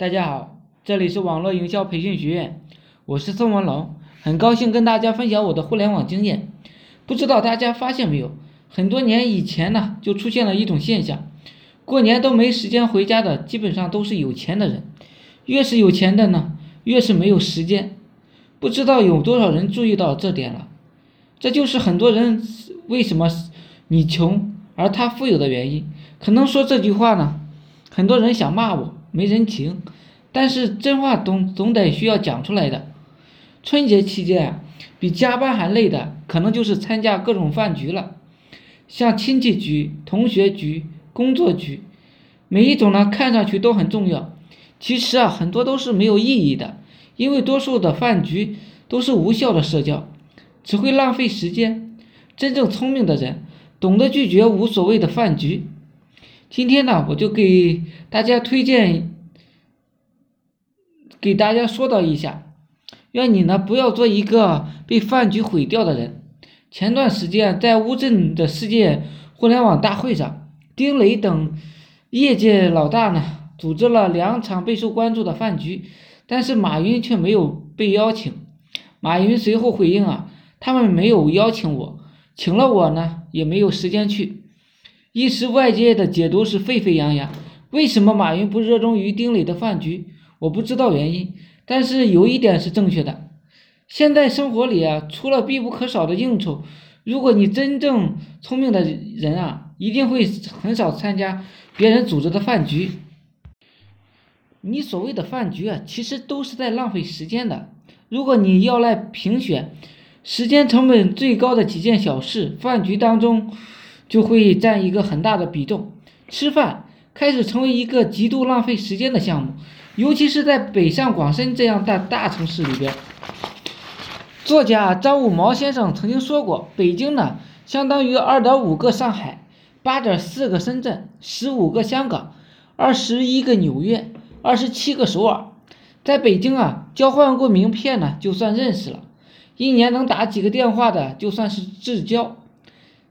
大家好，这里是网络营销培训学院，我是宋文龙，很高兴跟大家分享我的互联网经验。不知道大家发现没有，很多年以前呢，就出现了一种现象，过年都没时间回家的，基本上都是有钱的人。越是有钱的呢，越是没有时间。不知道有多少人注意到这点了？这就是很多人为什么你穷而他富有的原因。可能说这句话呢，很多人想骂我。没人情，但是真话总总得需要讲出来的。春节期间啊，比加班还累的，可能就是参加各种饭局了，像亲戚局、同学局、工作局，每一种呢看上去都很重要，其实啊很多都是没有意义的，因为多数的饭局都是无效的社交，只会浪费时间。真正聪明的人，懂得拒绝无所谓的饭局。今天呢，我就给大家推荐，给大家说道一下，愿你呢不要做一个被饭局毁掉的人。前段时间在乌镇的世界互联网大会上，丁磊等业界老大呢组织了两场备受关注的饭局，但是马云却没有被邀请。马云随后回应啊，他们没有邀请我，请了我呢也没有时间去。一时外界的解读是沸沸扬扬，为什么马云不热衷于丁磊的饭局？我不知道原因，但是有一点是正确的。现在生活里啊，除了必不可少的应酬，如果你真正聪明的人啊，一定会很少参加别人组织的饭局。你所谓的饭局啊，其实都是在浪费时间的。如果你要来评选时间成本最高的几件小事，饭局当中。就会占一个很大的比重，吃饭开始成为一个极度浪费时间的项目，尤其是在北上广深这样的大城市里边。作家张五毛先生曾经说过，北京呢相当于二点五个上海，八点四个深圳，十五个香港，二十一个纽约，二十七个首尔。在北京啊，交换过名片呢就算认识了，一年能打几个电话的就算是至交。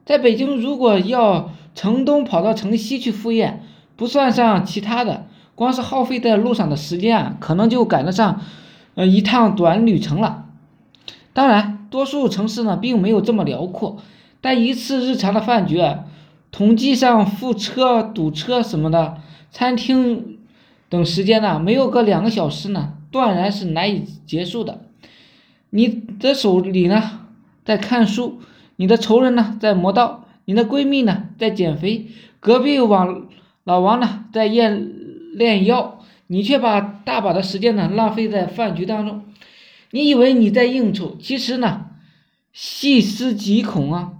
在北京，如果要城东跑到城西去赴宴，不算上其他的，光是耗费在路上的时间啊，可能就赶得上，呃，一趟短旅程了。当然，多数城市呢，并没有这么辽阔，但一次日常的饭局，统计上赴车、堵车什么的，餐厅等时间呢，没有个两个小时呢，断然是难以结束的。你的手里呢，在看书。你的仇人呢在磨刀，你的闺蜜呢在减肥，隔壁王老王呢在练练腰，你却把大把的时间呢浪费在饭局当中。你以为你在应酬，其实呢细思极恐啊，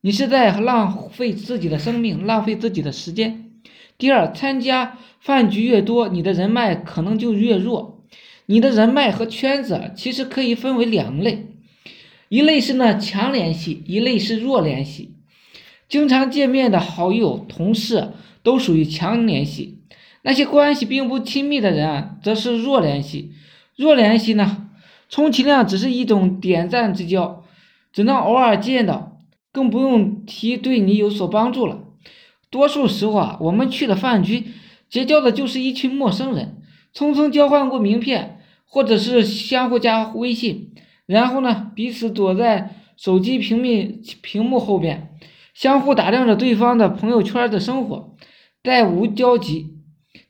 你是在浪费自己的生命，浪费自己的时间。第二，参加饭局越多，你的人脉可能就越弱。你的人脉和圈子其实可以分为两类。一类是呢强联系，一类是弱联系。经常见面的好友、同事都属于强联系，那些关系并不亲密的人啊，则是弱联系。弱联系呢，充其量只是一种点赞之交，只能偶尔见到，更不用提对你有所帮助了。多数时候啊，我们去的饭局结交的就是一群陌生人，匆匆交换过名片，或者是相互加微信。然后呢，彼此躲在手机屏幕屏幕后边，相互打量着对方的朋友圈的生活，再无交集。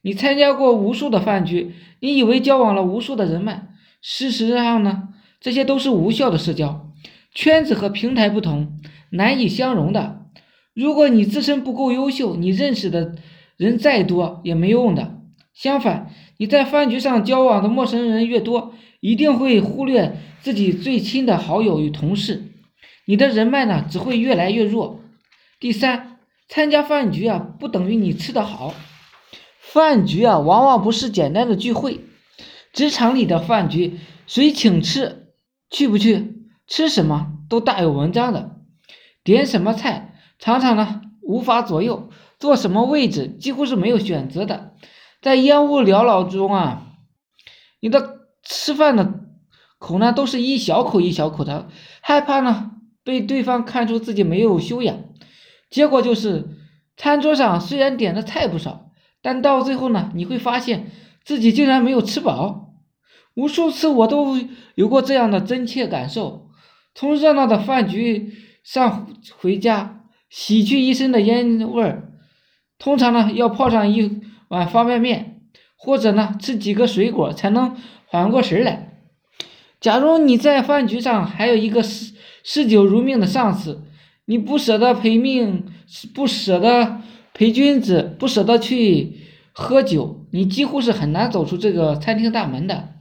你参加过无数的饭局，你以为交往了无数的人脉，事实上呢，这些都是无效的社交。圈子和平台不同，难以相容的。如果你自身不够优秀，你认识的人再多也没用的。相反，你在饭局上交往的陌生人越多，一定会忽略自己最亲的好友与同事，你的人脉呢只会越来越弱。第三，参加饭局啊，不等于你吃得好。饭局啊，往往不是简单的聚会。职场里的饭局，谁请吃，去不去，吃什么都大有文章的。点什么菜，常常呢无法左右；坐什么位置，几乎是没有选择的。在烟雾缭绕中啊，你的吃饭的口呢都是一小口一小口的，害怕呢被对方看出自己没有修养，结果就是餐桌上虽然点的菜不少，但到最后呢，你会发现自己竟然没有吃饱。无数次我都有过这样的真切感受：从热闹的饭局上回家，洗去一身的烟味儿，通常呢要泡上一碗方便面，或者呢吃几个水果才能缓过神来。假如你在饭局上还有一个嗜嗜酒如命的上司，你不舍得陪命，不舍得陪君子，不舍得去喝酒，你几乎是很难走出这个餐厅大门的。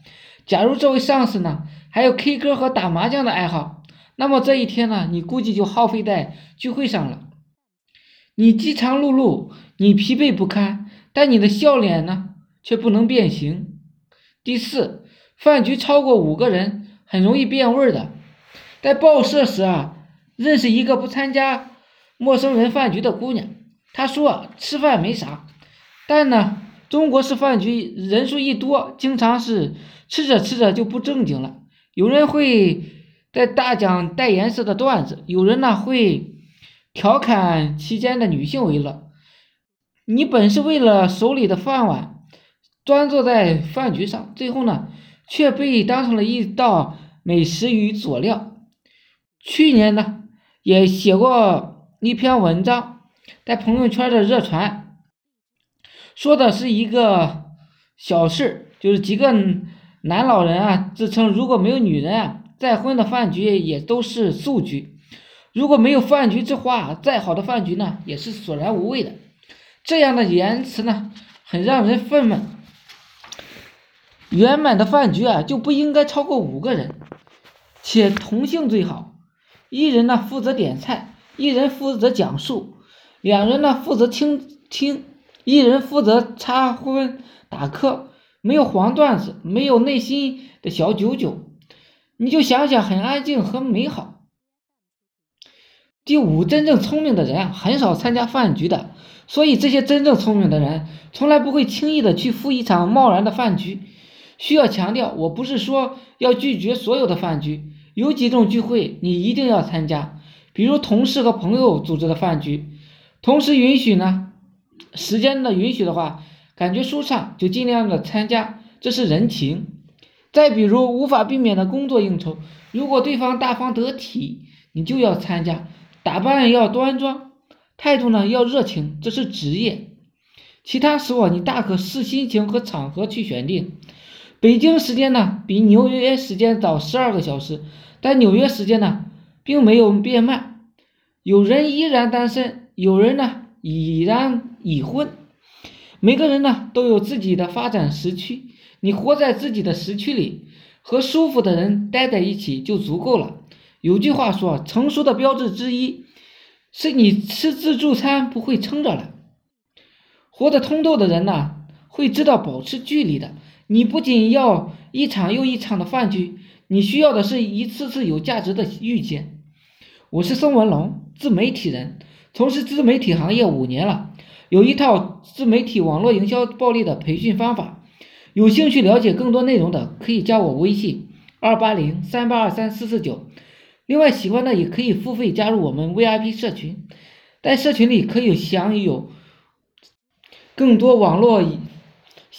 假如这位上司呢还有 K 歌和打麻将的爱好，那么这一天呢，你估计就耗费在聚会上了。你饥肠辘辘，你疲惫不堪，但你的笑脸呢却不能变形。第四。饭局超过五个人很容易变味儿的。在报社时啊，认识一个不参加陌生人饭局的姑娘。她说吃饭没啥，但呢，中国式饭局人数一多，经常是吃着吃着就不正经了。有人会在大讲带颜色的段子，有人呢会调侃其间的女性为乐。你本是为了手里的饭碗端坐在饭局上，最后呢？却被当成了一道美食与佐料。去年呢，也写过一篇文章，在朋友圈的热传，说的是一个小事，就是几个男老人啊，自称如果没有女人啊，再婚的饭局也都是素局；如果没有饭局之花，再好的饭局呢，也是索然无味的。这样的言辞呢，很让人愤懑。圆满的饭局啊，就不应该超过五个人，且同性最好。一人呢负责点菜，一人负责讲述，两人呢负责倾听，一人负责插荤打客。没有黄段子，没有内心的小九九，你就想想，很安静和美好。第五，真正聪明的人啊，很少参加饭局的，所以这些真正聪明的人，从来不会轻易的去赴一场贸然的饭局。需要强调，我不是说要拒绝所有的饭局，有几种聚会你一定要参加，比如同事和朋友组织的饭局，同时允许呢，时间的允许的话，感觉舒畅就尽量的参加，这是人情。再比如无法避免的工作应酬，如果对方大方得体，你就要参加，打扮要端庄，态度呢要热情，这是职业。其他时候你大可视心情和场合去选定。北京时间呢比纽约时间早十二个小时，但纽约时间呢并没有变慢。有人依然单身，有人呢已然已婚。每个人呢都有自己的发展时区，你活在自己的时区里，和舒服的人待在一起就足够了。有句话说，成熟的标志之一是你吃自助餐不会撑着了。活得通透的人呢会知道保持距离的。你不仅要一场又一场的饭局，你需要的是一次次有价值的遇见。我是宋文龙，自媒体人，从事自媒体行业五年了，有一套自媒体网络营销暴力的培训方法。有兴趣了解更多内容的，可以加我微信二八零三八二三四四九。另外，喜欢的也可以付费加入我们 VIP 社群，在社群里可以享有更多网络。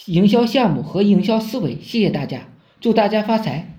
营销项目和营销思维，谢谢大家，祝大家发财。